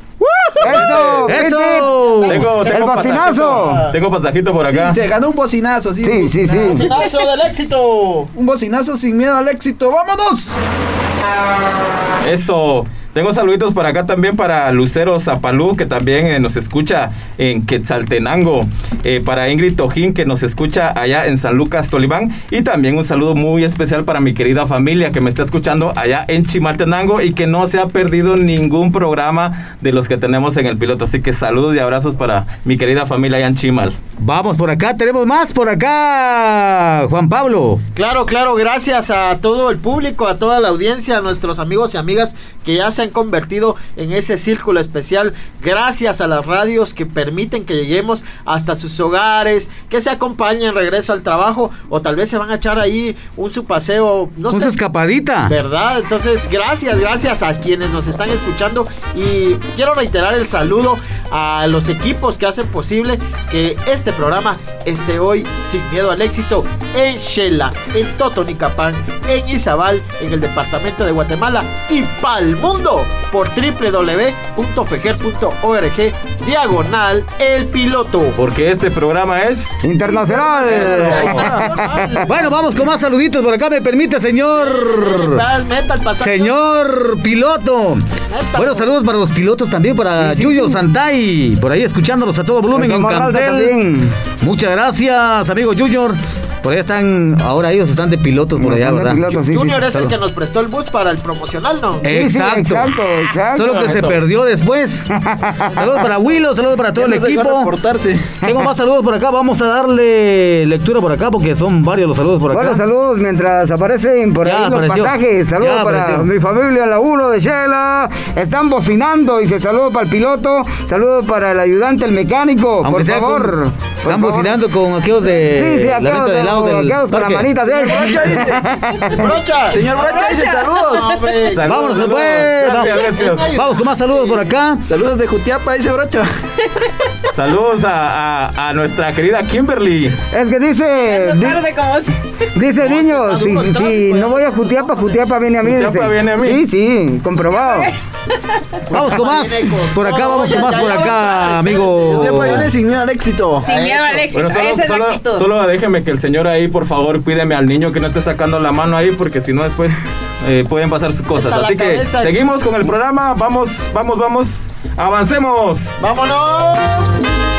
¡Eso! ¡Eso! Tengo, ¡El tengo bocinazo! pasajito, tengo pasajito por acá. Se ganó un bocinazo, sí. un Sí, sí, sí. bocinazo. Bocinazo del éxito. Un bocinazo sin miedo al éxito. ¡Vámonos! Eso. Tengo saluditos para acá también para Lucero Zapalú, que también eh, nos escucha en Quetzaltenango. Eh, para Ingrid Tojín, que nos escucha allá en San Lucas, Tolibán. Y también un saludo muy especial para mi querida familia que me está escuchando allá en Chimaltenango y que no se ha perdido ningún programa de los que tenemos en el piloto. Así que saludos y abrazos para mi querida familia allá en Chimal. Vamos por acá, tenemos más por acá, Juan Pablo. Claro, claro, gracias a todo el público, a toda la audiencia, a nuestros amigos y amigas que ya se han convertido en ese círculo especial. Gracias a las radios que permiten que lleguemos hasta sus hogares, que se acompañen regreso al trabajo o tal vez se van a echar ahí un su paseo, no Una escapadita. ¿Verdad? Entonces, gracias, gracias a quienes nos están escuchando. Y quiero reiterar el saludo a los equipos que hacen posible que este programa esté hoy sin miedo al éxito en Shela, en Totonicapán, en Izabal, en el departamento de Guatemala y pa'l mundo por www.fejer.org diagonal el piloto. Porque este programa es internacional. bueno, vamos con más saluditos por acá, me permite, señor. Señor piloto. Bueno, saludos para los pilotos también, para Yuyo Santay, por ahí escuchándolos a todo volumen en Cantel. Muchas gracias, amigo Junior. Por ahí están, ahora ellos están de pilotos por allá, ¿verdad? Junior es el que nos prestó el bus para el promocional, ¿no? Exacto. exacto, exacto. Solo que se perdió después. saludos para Willow, saludos para todo el equipo. Tengo más saludos por acá, vamos a darle lectura por acá porque son varios los saludos por acá. Bueno, saludos mientras aparecen por ahí los pasajes. Saludos para mi familia, la 1 de Shela. Están bocinando, dice saludos para el piloto, saludos para el ayudante, el mecánico, por favor. están bocinando con aquellos de. Sí, sí, aquellos de lado del con la manita de Brocha, Señor Brocha dice saludos. Vámonos pues. Vamos, vamos con más saludos por acá. Saludos de Jutiapa, dice Brocha. Saludos a, a, a, nuestra querida Kimberly. Es que dice. Tarde como dice niños, si, si no voy a Jutiapa, Jutiapa viene a mí. Jutiapa dice. viene a mí. Sí, sí, comprobado. Vamos con más. Por acá, vamos con más por acá, amigo. Jutiapa viene sin miedo al éxito. Sin miedo al éxito. Bueno, solo, Esa es la solo, actitud. solo déjeme que el señor ahí, por favor, cuídeme al niño que no esté sacando la mano ahí, porque si no después eh, pueden pasar sus cosas. Así que seguimos con el programa. Vamos, vamos, vamos. Avancemos. ¡Vámonos!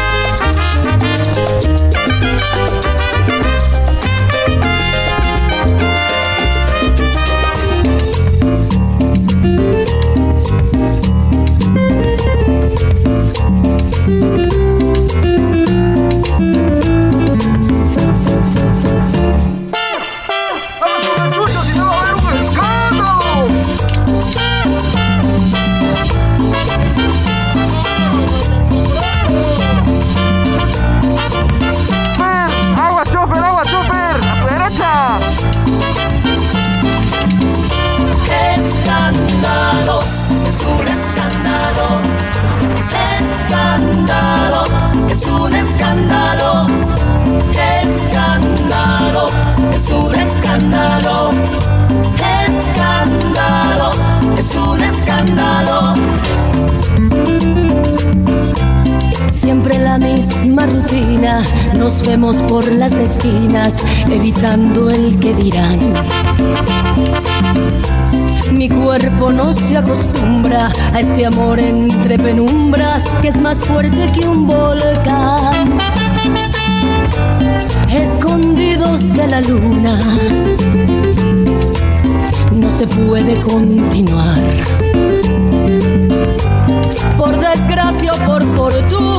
Fuerte que un volcán. Escondidos de la luna, no se puede continuar. Por desgracia o por fortuna,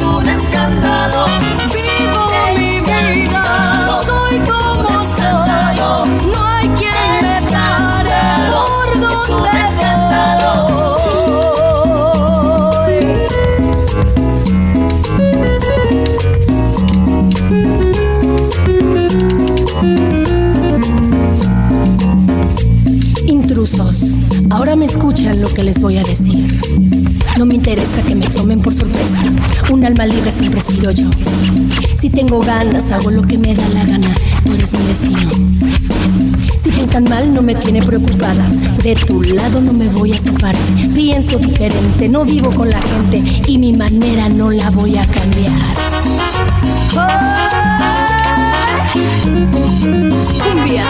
un escándalo. Vivo mi vida, soy como soy. No hay quien me pare por donde Ahora me escuchan lo que les voy a decir. No me interesa que me tomen por sorpresa. Un alma libre siempre he yo. Si tengo ganas, hago lo que me da la gana. Tú eres mi destino. Si piensan mal, no me tiene preocupada. De tu lado no me voy a separar. Pienso diferente, no vivo con la gente y mi manera no la voy a cambiar. Cumbia.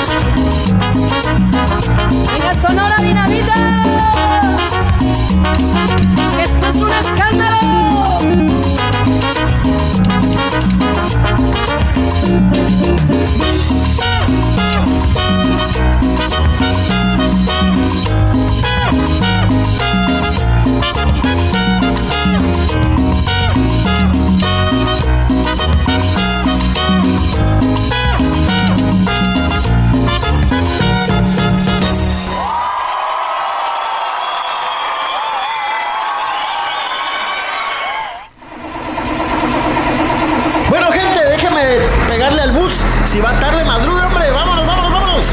Venga, Sonora Dinamita. Un escándalo. Si va tarde, madruga, hombre. Vámonos, vámonos, vámonos.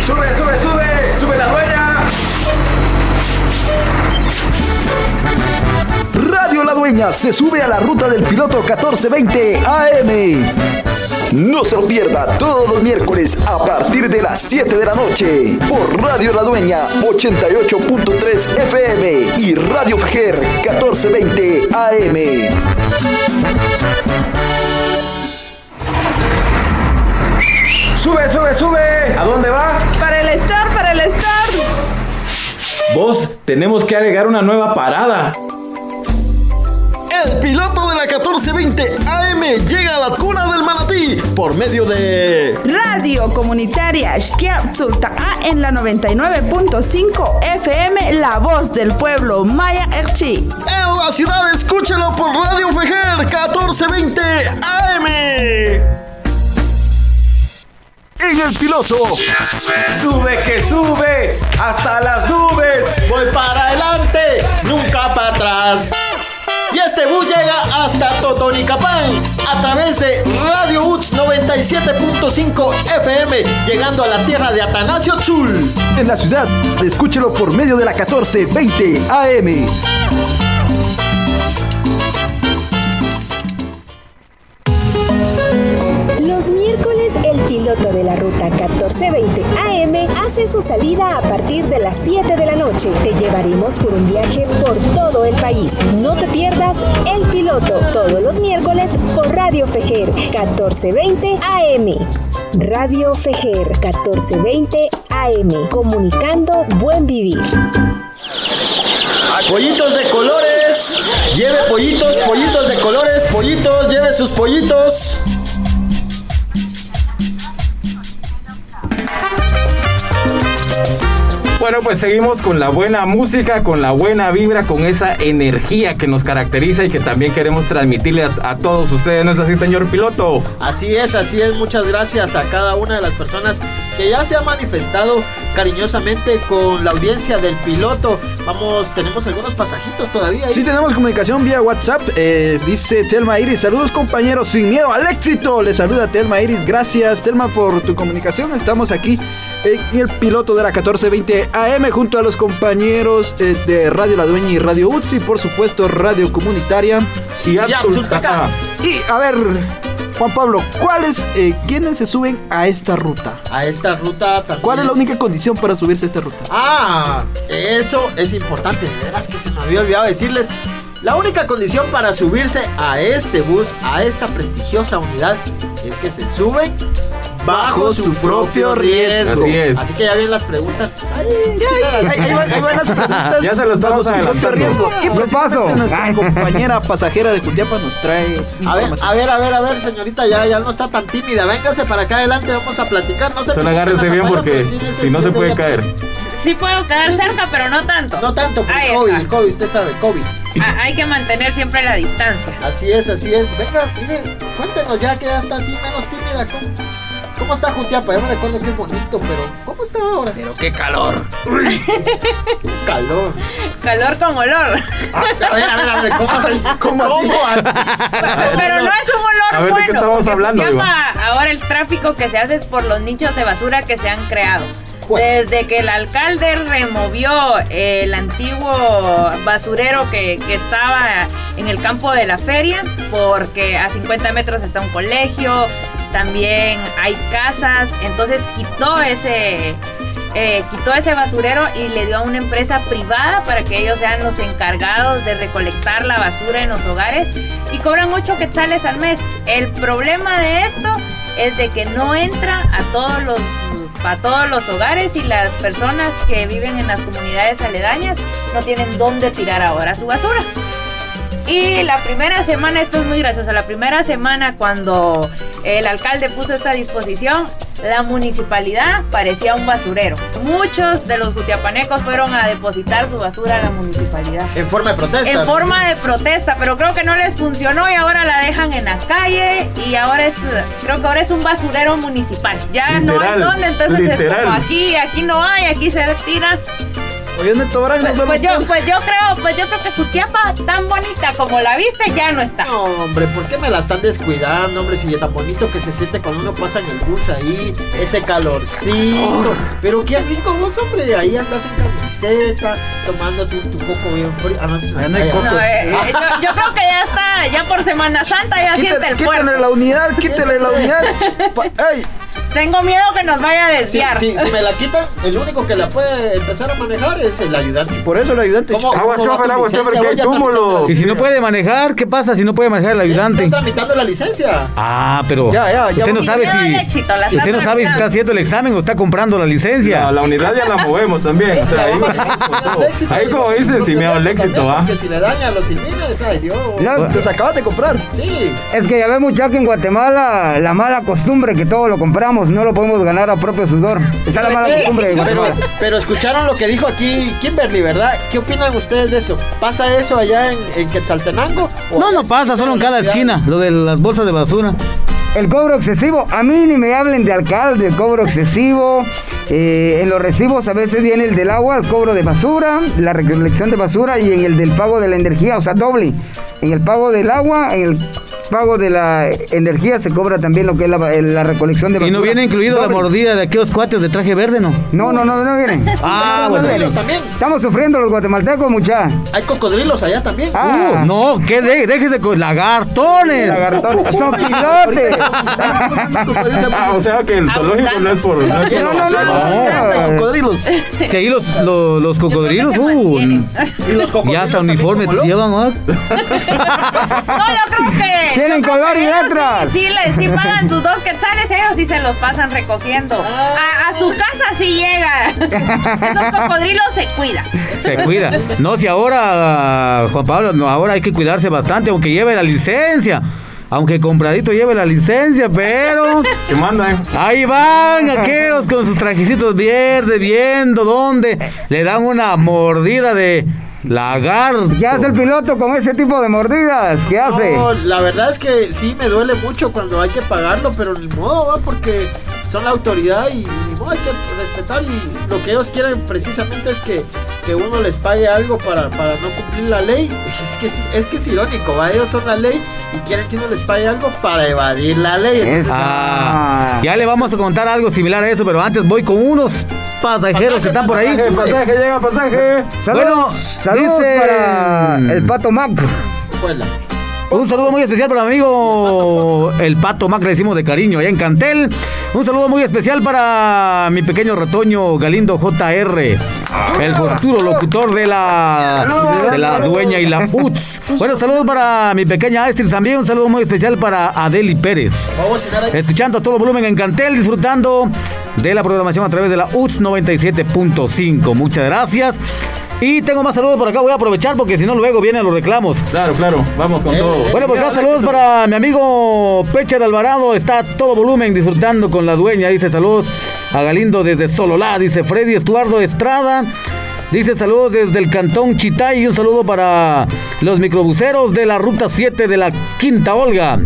Sube, sube, sube, sube la dueña. Radio La Dueña se sube a la ruta del piloto 1420 AM. No se lo pierda todos los miércoles a partir de las 7 de la noche por Radio La Dueña 88.3 FM y Radio Fejer 1420 AM. Sube, sube, sube. ¿A dónde va? Para el Star, para el Star. Vos, tenemos que agregar una nueva parada. El piloto de la 1420 AM llega a la cuna del manatí por medio de... Radio Comunitaria Xquiatzulta'a en la 99.5 FM, La Voz del Pueblo, Maya Erchi. En la ciudad, escúchelo por Radio Fejer 1420 AM. En el piloto, Sube que sube hasta las nubes. Voy para adelante, nunca para atrás. Y este bus llega hasta Totonicapán a través de Radio UTS 97.5 FM, llegando a la tierra de Atanasio Tzul. en la ciudad, escúchelo por medio de la 1420 AM. Piloto de la ruta 1420 AM hace su salida a partir de las 7 de la noche. Te llevaremos por un viaje por todo el país. No te pierdas el piloto todos los miércoles por Radio Fejer 1420 AM. Radio Fejer 1420 AM. Comunicando buen vivir. Pollitos de colores, lleve pollitos, pollitos de colores, pollitos, lleve sus pollitos. Bueno, pues seguimos con la buena música, con la buena vibra, con esa energía que nos caracteriza y que también queremos transmitirle a, todos ustedes, ¿no es así, señor piloto? Así es, así es. Muchas gracias a cada una de las personas que ya se ha manifestado cariñosamente con la audiencia del piloto. Vamos, tenemos algunos pasajitos todavía. ahí. Sí, tenemos comunicación vía WhatsApp. Eh, dice Telma Iris, saludos compañeros, sin miedo al éxito. Le saluda Telma Iris. Gracias Telma por tu comunicación. Estamos aquí en el piloto de la 1420 AM junto a los compañeros eh, de Radio La Dueña y Radio UTS y por supuesto Radio Comunitaria. Y Absultaca. Y a ver, Juan Pablo, ¿cuáles, eh, quiénes se suben a esta ruta? A esta ruta también. ¿Cuál es la única condición para subirse a esta ruta? Ah, eso es importante. De veras que se me había olvidado decirles. La única condición para subirse a este bus, a esta prestigiosa unidad, es que se suben bajo su propio riesgo. Así es. Así que ya vienen las preguntas. Ay, Ahí, ahí- ahí van- ahí van las preguntas. Ya se bajo su propio riesgo. Y precisamente nuestra compañera pasajera de Jutiapa nos trae A ver, a ver, a ver, a ver, señorita, ya, ya no está tan tímida. Véngase para acá adelante, vamos a platicar. No se Solo agárrese bien porque sí, si no se puede ya- caer. Sí puedo quedar cerca, pero no tanto. No tanto, por Ahí COVID, está. el COVID, usted sabe, COVID. Ah, hay que mantener siempre la distancia. Así es, así es. Venga, mire, cuéntenos ya que ya está así menos tímida. ¿Cómo, cómo está Jutiapa? Ya me recuerdo que es bonito, pero ¿cómo está ahora? Pero qué calor. Calor. Calor con olor. A ver, a ver, a ver, ¿cómo así? ¿Cómo así? Pero no es un olor A ver, ¿de bueno. qué estamos hablando, Jutiapa, ahora el tráfico que se hace es por los nichos de basura que se han creado. Desde que el alcalde removió el antiguo basurero que, que estaba en el campo de la feria, porque a 50 metros está un colegio, también hay casas, entonces quitó ese, eh, quitó ese basurero y le dio a una empresa privada para que ellos sean los encargados de recolectar la basura en los hogares y cobran 8 quetzales al mes. El problema de esto es de que no entra a todos los a todos los hogares y las personas que viven en las comunidades aledañas no tienen dónde tirar ahora su basura. Y la primera semana, esto es muy gracioso, la primera semana cuando el alcalde puso esta disposición, la municipalidad parecía un basurero. Muchos de los jutiapanecos fueron a depositar su basura a la municipalidad. En forma de protesta. En forma de protesta, pero creo que no les funcionó y ahora la dejan en la calle y ahora es, creo que ahora es un basurero municipal. Ya no hay dónde, entonces es literal. como aquí, aquí no hay, aquí se tira. Oye, Neto Brand, Pues, nos pues vemos yo, pues yo creo, pues yo creo que Jutiapa tan bonita como la viste ya no está. No, hombre, ¿por qué me la están descuidando, hombre? Si es tan bonito que se siente cuando uno pasa en el bus ahí, ese calorcito. Pero qué rico vos, hombre, ahí andas en camiseta, tomando tu, tu coco bien frío. Ah, no, no hay coco. No, eh, eh, yo, yo creo que ya está, ya por Semana Santa ya siente el Quítale cuerpo. la unidad, quítale la unidad. ¡Ey! Tengo miedo que nos vaya a Si, desviar. si- si me la quitan, el único que la puede empezar a manejar es el ayudante. Por eso el ayudante. ¿Cómo- Agua, cómo va chofer, tu agua, licencia? chofer, que hay ya túmulo. Y si no puede manejar, ¿qué pasa si no puede manejar el ayudante? Está tramitando la licencia. Ah, pero Ya, ya, ya usted no sabe si, éxito, si usted no sabe si está haciendo el examen o está comprando la licencia. No, la unidad ya la movemos también. O sea, ahí. Ahí como dicen, si me al éxito, ¿ah? Que si le daña a los silvines, ay Dios. No, Les acabas de comprar. Sí. Es que ya vemos ya que en Guatemala la mala costumbre que todo lo compramos, no lo podemos ganar a propio sudor. Está la mala costumbre de pero, Guatemala. pero escucharon lo que dijo aquí Kimberly, ¿verdad? ¿Qué opinan ustedes de eso? ¿Pasa eso allá en, en Quetzaltenango? ¿O No, no pasa, solo en cada esquina, lo de las bolsas de basura. El cobro excesivo, a mí ni me hablen de alcalde, el cobro excesivo. eh, en los recibos a veces viene el del agua, el cobro de basura, la recolección de basura y en el del pago de la energía, o sea, doble. En el pago del agua, en el pago de la energía se cobra también lo que es la, la recolección de Y basura. no viene incluido la mordida de aquellos cuates de traje verde, ¿no? No, no, no, no viene. Ah, No bueno. viene. también. Estamos sufriendo los guatemaltecos, mucha. Hay cocodrilos allá también. Ah. Uh, no, que de, déjese con lagartones. Lagartón. Son pilotes. Ah, o sea que el zoológico no es por. No, No, no, no, no. Cocodrilos. Si ahí los, los, los cocodrilos, uh. Y los cocodrilos ya hasta también uniforme como locos. llevan, ¿ah? No, yo creo que. Tienen creo color y letras. Sí, sí, le- sí pagan sus dos quetzales, ellos sí se los pasan recogiendo. A, a su casa sí llega. Esos cocodrilos se cuidan. Se cuida. No, si ahora, Juan Pablo, no, ahora hay que cuidarse bastante, aunque lleve la licencia. Aunque compradito lleve la licencia, pero Que mandan. ahí van aquellos con sus trajecitos verdes, viendo dónde le dan una mordida de lagarto. ¿Qué hace el piloto con ese tipo de mordidas? ¿Qué hace? No, la verdad es que sí me duele mucho cuando hay que pagarlo, pero ni modo, va, porque son la autoridad y modo hay que respetar y lo que ellos quieren precisamente es que, que uno les pague algo para, para no cumplir la ley. Es que, es- es que es irónico, va, ellos son la ley y quieren que uno les pague algo para evadir la ley. Entonces, Ah, ya le vamos a contar algo similar a eso, pero antes voy con unos pasajeros que están por ahí. Pasaje, pasaje, llega pasaje. Saludos, Bueno, saludos dice- para el pato Mac. escuela. Un saludo muy especial para mi amigo el Pato Mac, decimos de cariño, allá en Cantel. Un saludo muy especial para mi pequeño retoño Galindo JR, el futuro locutor de la, de la dueña y la UTS. Bueno, saludos para mi pequeña Astrid también. Un saludo muy especial para Adeli Pérez. Escuchando a todo volumen en Cantel, disfrutando de la programación a través de la UTS 97.5. Muchas gracias. Y tengo más saludos por acá, voy a aprovechar porque si no luego vienen los reclamos. Claro, claro, vamos con todo. Bueno, por acá saludos para mi amigo Peche de Alvarado. Está a todo volumen disfrutando con la dueña. Dice saludos a Galindo desde Sololá. Dice Freddy Estuardo Estrada. Dice saludos desde el cantón Chitay. Y un saludo para los microbuseros de la ruta 7 de la Quinta Olga.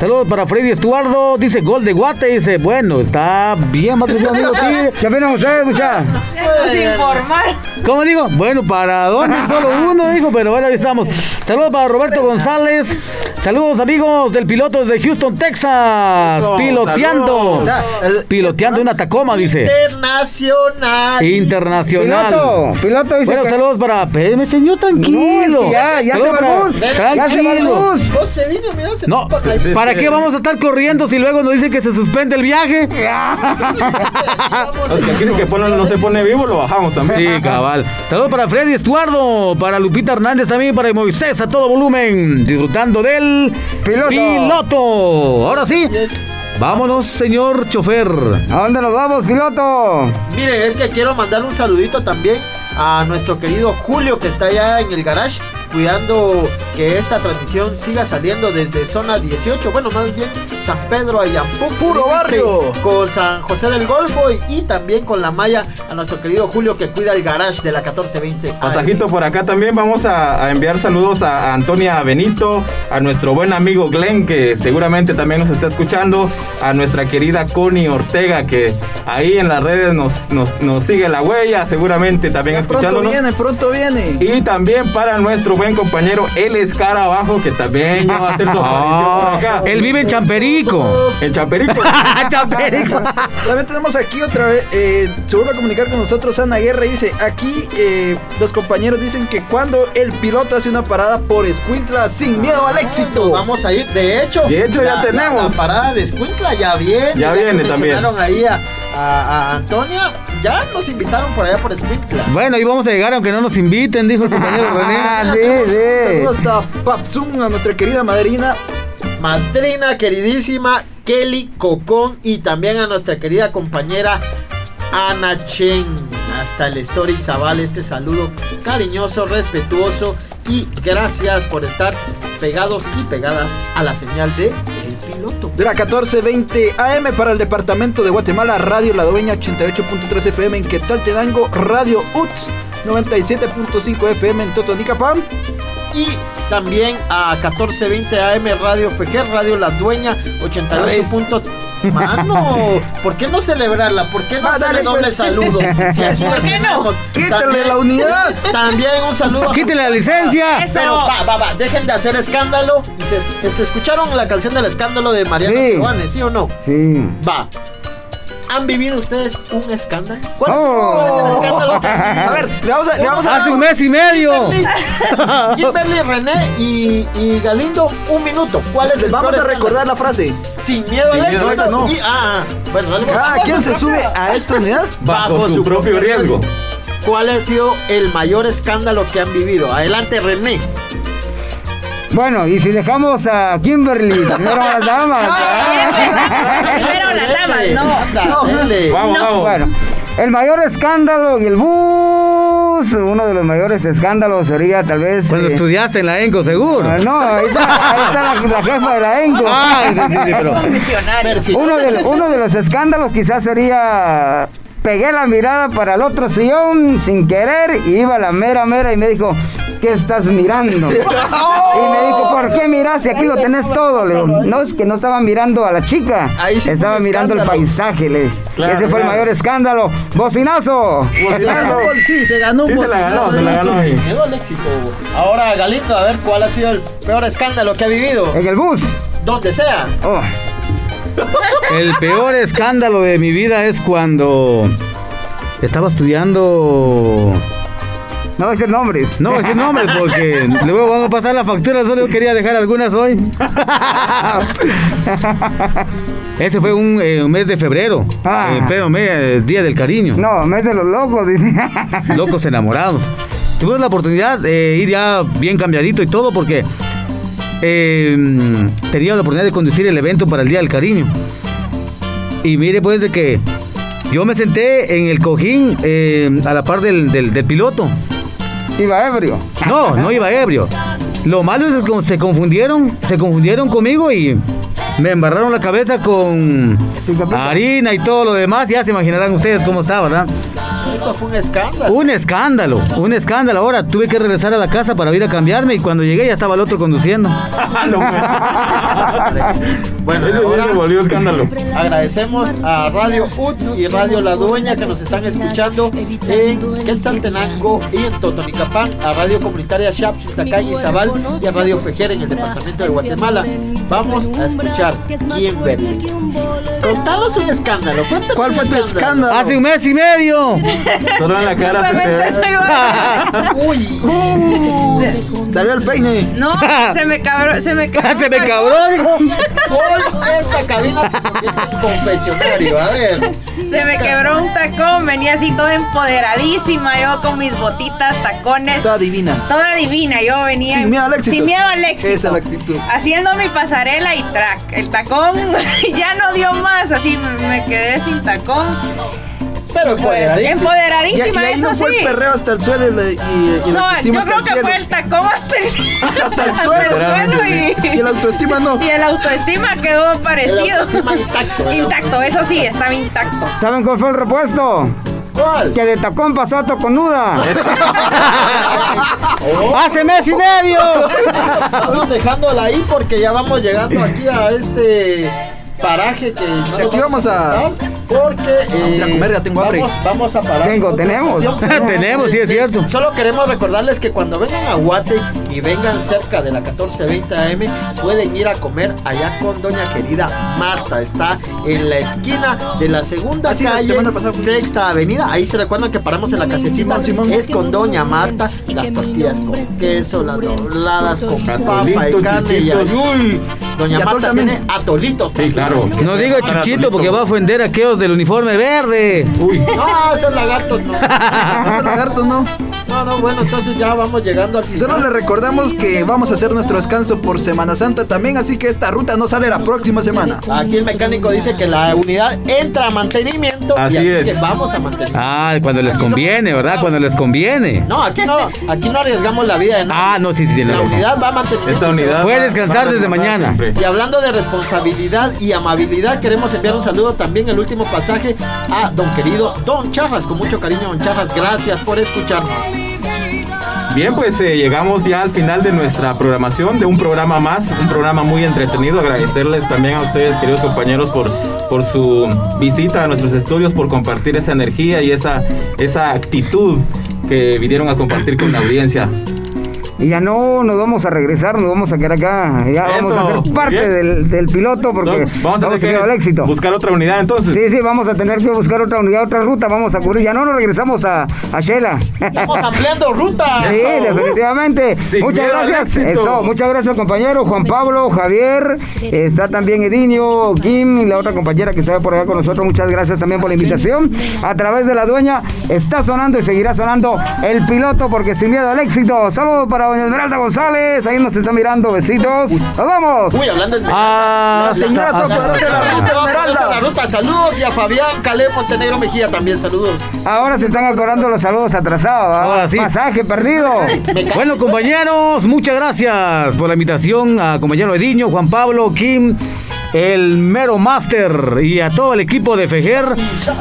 Saludos para Freddy Estuardo. Dice gol de Guate. Dice, bueno, está bien, más amigo. sí. ¿Qué opinan ustedes, mucha? Nos informar. ¿Cómo digo? Bueno, para dónde solo uno, dijo, pero bueno, ahí estamos. Saludos para Roberto González, Saludos amigos del piloto desde Houston, Texas. Eso, piloteando. saludos. Piloteando una Tacoma, dice. Internacional. Internacional. Piloto, piloto dice Bueno, que- saludos para. Espéreme, señor, tranquilo. No, ya, ya Saludos se para- bus. Ya se va Tranquilo. Dino, mira, se No. ¿para qué vamos a estar corriendo si luego nos dicen que se suspende el viaje? Los que dicen que no se pone vivo, lo bajamos también. Sí, cabal. Saludos para Freddy Estuardo, para Lupita Hernández también, para Moisés a todo volumen, disfrutando del Piloto. piloto. Ahora sí, vámonos, señor chofer. ¿A dónde nos vamos, piloto? Miren, es que quiero mandar un saludito también a nuestro querido Julio que está allá en el garage cuidando que esta transmisión siga saliendo desde zona 18, bueno, más bien San Pedro Ayampú. Puro barrio. Con San José del Golfo y, y también con la malla a nuestro querido Julio que cuida el garage de la 1420. Pasajito por acá también vamos a, a enviar saludos a Antonia Benito, a nuestro buen amigo Glenn que seguramente también nos está escuchando, a nuestra querida Connie Ortega que ahí en las redes nos, nos, nos sigue la huella, seguramente también Pronto escuchándonos. viene, pronto viene. Y también para nuestro buen compañero El Escarabajo que también ya va a hacer su aparición por acá. Ah, él vive en Champerico. En Champerico. Champerico. También tenemos aquí otra vez, eh, se vuelve a comunicar con nosotros Ana Guerra y dice, aquí eh, los compañeros dicen que cuando el piloto hace una parada por Escuintla sin miedo al éxito. Vamos a ir, de hecho. De hecho, ya tenemos. La, la parada de Escuintla ya viene. Ya que viene también. ahí a, a- a Antonia. Ya nos invitaron por allá por Escuintla. Bueno, ahí vamos a llegar aunque no nos inviten, dijo el compañero René. Ah, sí, Saludos, sí. saludos hasta Papzum, a nuestra querida madrina. Madrina queridísima Kelly Cocón y también a nuestra querida compañera Ana Chen. Hasta el Story Zabal, este saludo cariñoso, respetuoso y gracias por estar pegados y pegadas a la señal de De la 1420 AM para el departamento de Guatemala, Radio La Dueña 88.3 FM en Quetzaltenango, Radio UTS 97.5 FM en Totonicapán. Y también a 1420 AM Radio Fejer, Radio La Dueña 88. punto- Mano, ¿por qué no celebrarla? ¿Por qué no Va, darle dale, doble pues. saludo? Si así ¿Por qué no? Quítale la unidad. También un saludo. Quítale la licencia. Eso. Pero va, va, va, dejen de hacer escándalo. Se escucharon la canción del escándalo de Mariano Sí. Giovanni, ¿sí o no? Sí. Va. ¿Han vivido ustedes un escándalo? ¿Cuál es, Oh. es el escándalo que? A ver, le vamos a, le vamos a Hace un mes y medio. Kimberly, Kimberly, René y, y Galindo, un minuto. ¿Cuál es el vamos a recordar escándalo? la frase. Sin miedo Sin al éxito. no. Y- ah, ah, bueno, dale. Cada quien se sube a esta unidad. Bajo su propio riesgo. ¿Cuál ha sido el mayor escándalo que han vivido? Adelante, René. Bueno, y si dejamos a Kimberly primero las damas. Primero las damas, no. Vamos, vamos. Bueno, el mayor escándalo y el bus. Uno de los mayores escándalos sería tal vez. Cuando eh, estudiaste en la ENCO, seguro. ah, no, ahí está, ahí está la, la jefa de la ENCO. Ay, sí, sí, pero. Misionario. Uno de, uno de los escándalos quizás sería. Pegué la mirada para el otro sillón sin querer y iba la mera mera y me dijo, ¿qué estás mirando? Y me dijo, ¿por qué miras si aquí lo tenés todo? Le digo, no, es que no estaba mirando a la chica, Ahí sí estaba mirando el paisaje. Le. Claro, Ese fue el mayor escándalo. ¡Bocinazo! Ganó, Sí, se ganó un Sí, se la ganó, bocinazo. se la ganó. Sí. miedo al éxito. Ahora, Galindo, a ver cuál ha sido el peor escándalo que ha vivido. En el bus. Donde sea. Oh, El peor escándalo de mi vida es cuando estaba estudiando. No voy a decir nombres. No voy a decir nombres porque luego vamos a pasar la factura, solo quería dejar algunas hoy. Ese fue un, eh, un mes de febrero. Ah. Eh, feo mes, eh, Día del Cariño. No, mes de los locos, dice. Locos enamorados. Tuvimos la oportunidad de ir ya bien cambiadito y todo porque eh, tenía la oportunidad de conducir el evento para el Día del Cariño. Y mire pues de que yo me senté en el cojín eh, a la par del, del- del piloto. Iba ebrio. No, no iba ebrio. Lo malo es que se confundieron, se confundieron conmigo y me embarraron la cabeza con harina y todo lo demás. Ya se imaginarán ustedes cómo estaba, ¿verdad? Eso fue un escándalo. Un escándalo, un escándalo. Ahora tuve que regresar a la casa para ir a cambiarme y cuando llegué ya estaba el otro conduciendo. Bueno, Eso ahora volvió escándalo. agradecemos a Radio UTS y Radio La Dueña que nos están escuchando en Quetzaltenango y en Totonicapán, a Radio Comunitaria Shap, Chistacay y Zabal y a Radio Fejera en el departamento de Guatemala. Vamos a escuchar quién verde. Contanos un escándalo. cuéntanos ¿Cuál fue tu escándalo? Hace un mes y medio. Solo en la cara se te ve. Uy, Salió el peine. No, se me cabró, se me cabró. Se me cabró, hoy esta cabina se convierte en confesionario. A ver. Se me quebró un tacón, venía así toda empoderadísima, yo con mis botitas, tacones, Toda divina. toda divina, yo venía Sin miedo al éxito. sin miedo al éxito. Esa es la actitud. Haciendo mi pasarela y track. El tacón ya no dio más, así me quedé sin tacón. Pero empoderadísima. Y, y Empoderadísima, ahí eso no fue sí. el perreo hasta el suelo y, la- y- y la No, yo creo hasta que el fue el tacón hasta el, Hasta el hasta suelo. el suelo y, Y la autoestima no. y el autoestima quedó parecido. El autoestima intacto, el Intacto, eso sí, estaba intacto. ¿Saben cuál fue el repuesto? ¿Cuál? Que de tacón pasó a toconuda. Hace mes y medio. Vamos dejándola ahí porque ya vamos llegando aquí a este paraje que no Sí, aquí vamos a- porque eh, a comer, ya tengo hambre. vamos, vamos a parar Tengo, tenemos. Tenemos, sí, es cierto. Solo queremos recordarles que cuando vengan a Guate y vengan cerca de la 1420 AM pueden ir a comer allá con doña querida Marta. Está en la esquina de la segunda Ah, sí, la calle, sexta avenida. Ahí se recuerdan que paramos en la. Simón, Simón. Es con doña Marta las tortillas con queso, las dobladas con papa y carne y Doña Marta también. tiene atolitos. Sí. Claro. No diga chuchito porque va a ofender a aquellos del uniforme verde. Uy. No, esos lagartos no. Esos lagartos no. No, no, bueno, entonces ya vamos llegando al Y solo final. les recordamos que vamos a hacer nuestro descanso por Semana Santa también, así que esta ruta no sale la próxima semana. Aquí el mecánico dice que la unidad entra a mantenimiento Así y así es. que vamos a mantener. Ah, cuando les conviene, ¿verdad? Cuando les conviene. No, aquí no, aquí no arriesgamos la vida de nadie. Ah, no, sí, sí, La unidad va a mantener. Esta unidad. Puede descansar va desde mañana. siempre. Y hablando de responsabilidad y amabilidad, queremos enviar un saludo también, el último pasaje, a don querido Don Charras. Con mucho cariño, Don Charras, gracias por escucharnos. Bien, pues eh, llegamos ya al final de nuestra programación, de un programa más, un programa muy entretenido. Agradecerles también a ustedes, queridos compañeros, por, por su visita a nuestros estudios, por compartir esa energía y esa, esa actitud que vinieron a compartir con la audiencia. Y ya no nos vamos a regresar, nos vamos a quedar acá. Ya vamos a ser parte del, del piloto porque Entonces, vamos a vamos tener a al éxito. que buscar otra unidad entonces. Sí, sí, vamos a tener que buscar otra unidad, otra ruta, vamos a cubrir. Ya no nos regresamos a, a Shela. Estamos ampliando ruta. Sí, definitivamente. Sin muchas gracias. Eso, muchas gracias, compañero Juan Pablo, Javier. Está también Edinio, Kim y la otra compañera que está por allá con nosotros. Muchas gracias también por la invitación. A través de la dueña está sonando y seguirá sonando el piloto porque sin miedo al éxito. Saludos para doña Esmeralda González. Ahí nos está mirando. Besitos. Nos vamos. Uy, hablando de Ah, La señora todopoderosa de la ruta Esmeralda. la ruta, saludos y a Fabián Caleb Montenegro Mejía también, saludos. Ahora se están acordando los saludos atrasados. ¿ah? Ahora sí. Pasaje perdido. Bueno, compañeros, muchas gracias por la invitación a compañero Ediño, Juan Pablo, Kim, el mero Master y a todo el equipo de Fejer.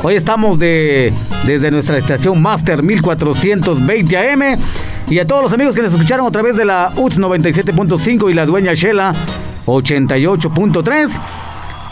Hoy estamos de, desde nuestra estación Master 1420 AM y a todos los amigos que nos escucharon a través de la UTS 97.5 y la dueña Shela 88.3.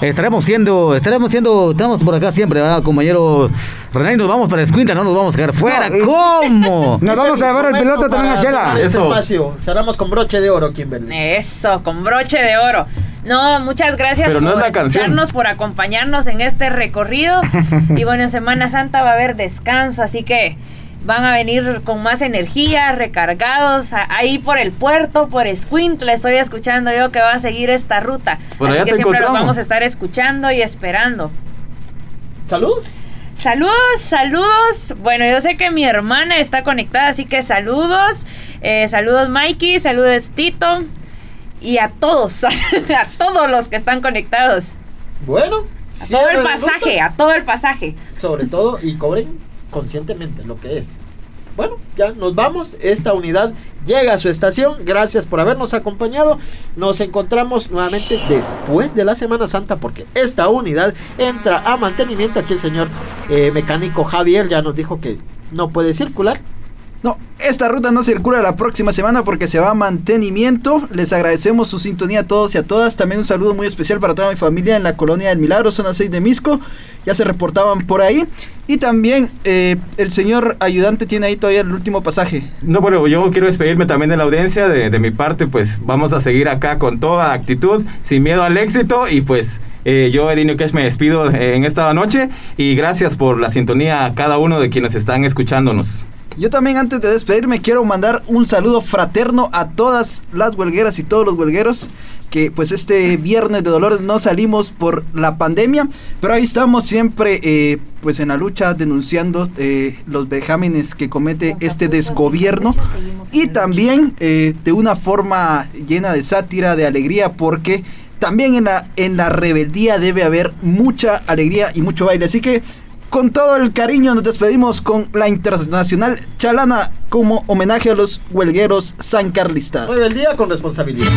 Estaremos siendo, estaremos siendo, estamos por acá siempre, ¿verdad, compañero René? Nos vamos para Escuinta, no nos vamos a quedar fuera. No, ¿Cómo? Nos vamos a llevar el piloto también a Shela. Este Eso. espacio. Cerramos con broche de oro, Kimberly. Eso, con broche de oro. No, muchas gracias Pero no por es la canción. escucharnos, por acompañarnos en este recorrido. y bueno, en Semana Santa va a haber descanso, así que van a venir con más energía, recargados, a- ahí por el puerto, por Escuintla. Estoy escuchando yo que va a seguir esta ruta. Por así allá que te siempre lo encontramos. vamos a estar escuchando y esperando. Saludos. Saludos, saludos. Bueno, yo sé que mi hermana está conectada, así que saludos. Eh, saludos Mikey, saludos Tito. Y a todos, a todos los que están conectados. Bueno, A todo el pasaje, a todo el pasaje. Sobre todo, y cobren conscientemente lo que es. Bueno, ya nos vamos. Esta unidad llega a su estación. Gracias por habernos acompañado. Nos encontramos nuevamente después de la Semana Santa porque esta unidad entra a mantenimiento. Aquí el señor eh, mecánico Javier ya nos dijo que no puede circular. No, esta ruta no circula la próxima semana porque se va a mantenimiento. Les agradecemos su sintonía a todos y a todas. También un saludo muy especial para toda mi familia en la colonia del Milagro, zona 6 de Misco. Ya se reportaban por ahí. Y también eh, el señor ayudante tiene ahí todavía el último pasaje. No, bueno, yo quiero despedirme también de la audiencia. De, mi parte, pues vamos a seguir acá con toda actitud, sin miedo al éxito. Y pues eh, yo, Edinio Cash, me despido eh, en esta noche. Y gracias por la sintonía a cada uno de quienes están escuchándonos. Yo también antes de despedirme quiero mandar un saludo fraterno a todas las huelgueras y todos los huelgueros que pues este viernes de Dolores no salimos por la pandemia, pero ahí estamos siempre eh, pues en la lucha denunciando eh, los vejámenes que comete este desgobierno y también eh, de una forma llena de sátira, de alegría, porque también en la, en la rebeldía debe haber mucha alegría y mucho baile. Así que con todo el cariño nos despedimos con la internacional Chalana como homenaje a los huelgueros sancarlistas. Rebeldía con responsabilidad.